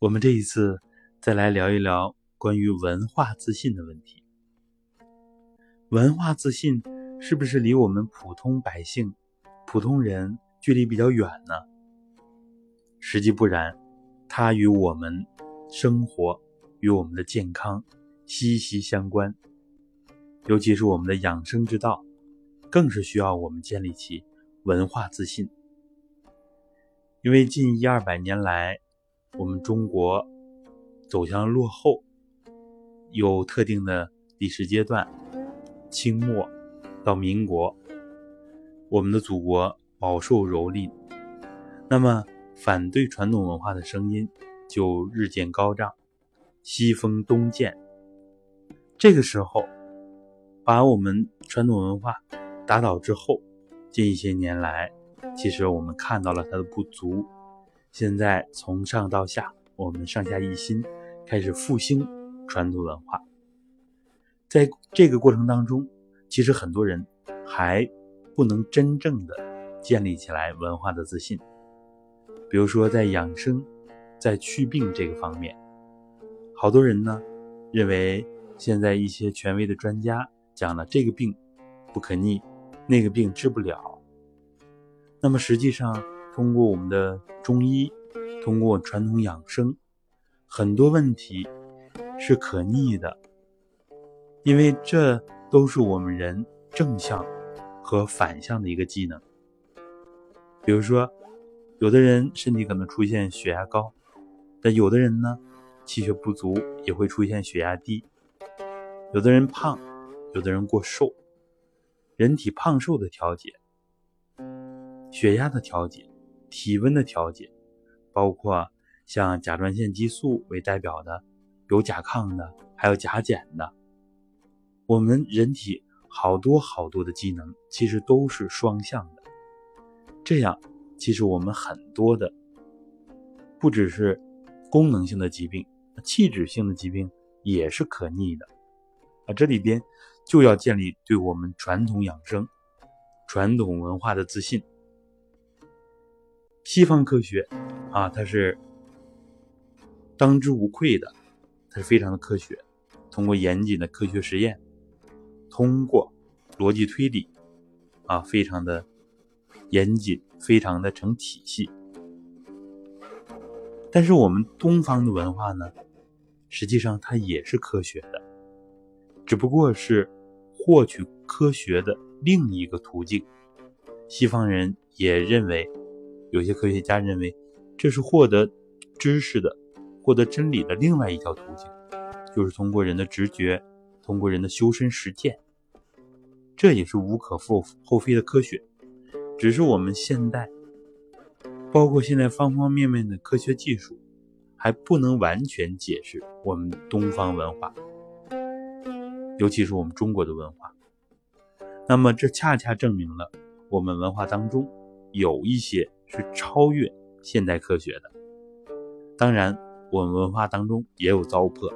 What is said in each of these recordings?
我们这一次再来聊一聊关于文化自信的问题。文化自信是不是离我们普通百姓、普通人距离比较远呢？实际不然，它与我们生活、与我们的健康息息相关。尤其是我们的养生之道，更是需要我们建立起文化自信。因为近一二百年来，我们中国走向落后，有特定的历史阶段，清末到民国，我们的祖国饱受蹂躏，那么反对传统文化的声音就日渐高涨，西风东渐。这个时候，把我们传统文化打倒之后，近一些年来，其实我们看到了它的不足。现在从上到下，我们上下一心，开始复兴传统文化。在这个过程当中，其实很多人还不能真正的建立起来文化的自信。比如说，在养生、在祛病这个方面，好多人呢认为现在一些权威的专家讲了这个病不可逆，那个病治不了。那么实际上，通过我们的中医，通过传统养生，很多问题是可逆的，因为这都是我们人正向和反向的一个技能。比如说，有的人身体可能出现血压高，但有的人呢，气血不足也会出现血压低。有的人胖，有的人过瘦，人体胖瘦的调节，血压的调节。体温的调节，包括像甲状腺激素为代表的，有甲亢的，还有甲减的。我们人体好多好多的机能，其实都是双向的。这样，其实我们很多的，不只是功能性的疾病，气质性的疾病也是可逆的。啊，这里边就要建立对我们传统养生、传统文化的自信。西方科学啊，它是当之无愧的，它是非常的科学。通过严谨的科学实验，通过逻辑推理啊，非常的严谨，非常的成体系。但是我们东方的文化呢，实际上它也是科学的，只不过是获取科学的另一个途径。西方人也认为。有些科学家认为，这是获得知识的、获得真理的另外一条途径，就是通过人的直觉，通过人的修身实践。这也是无可厚厚非的科学，只是我们现代，包括现在方方面面的科学技术，还不能完全解释我们东方文化，尤其是我们中国的文化。那么，这恰恰证明了我们文化当中有一些。是超越现代科学的。当然，我们文化当中也有糟粕，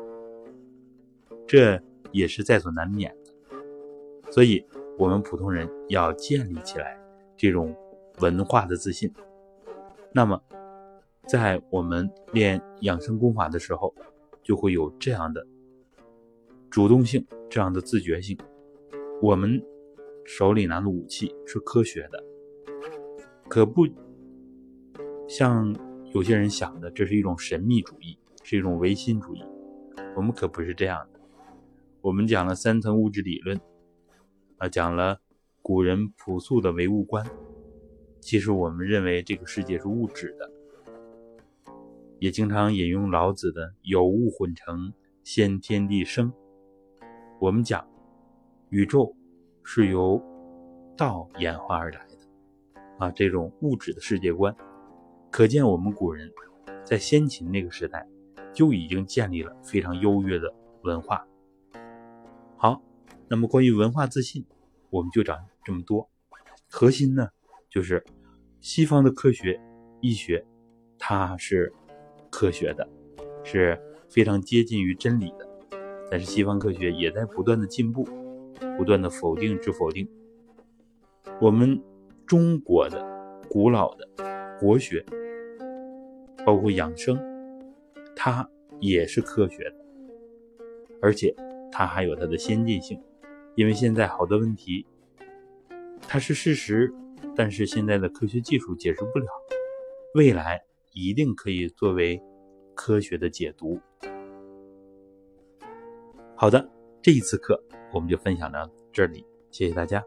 这也是在所难免的。所以，我们普通人要建立起来这种文化的自信。那么，在我们练养生功法的时候，就会有这样的主动性，这样的自觉性。我们手里拿的武器是科学的，可不。像有些人想的，这是一种神秘主义，是一种唯心主义。我们可不是这样的。我们讲了三层物质理论，啊，讲了古人朴素的唯物观。其实我们认为这个世界是物质的，也经常引用老子的“有物混成，先天地生”。我们讲宇宙是由道演化而来，啊，这种物质的世界观。可见，我们古人在先秦那个时代就已经建立了非常优越的文化。好，那么关于文化自信，我们就讲这么多。核心呢，就是西方的科学、医学，它是科学的，是非常接近于真理的。但是西方科学也在不断的进步，不断的否定之否定。我们中国的古老的国学。包括养生，它也是科学的，而且它还有它的先进性，因为现在好多问题它是事实，但是现在的科学技术解释不了，未来一定可以作为科学的解读。好的，这一次课我们就分享到这里，谢谢大家。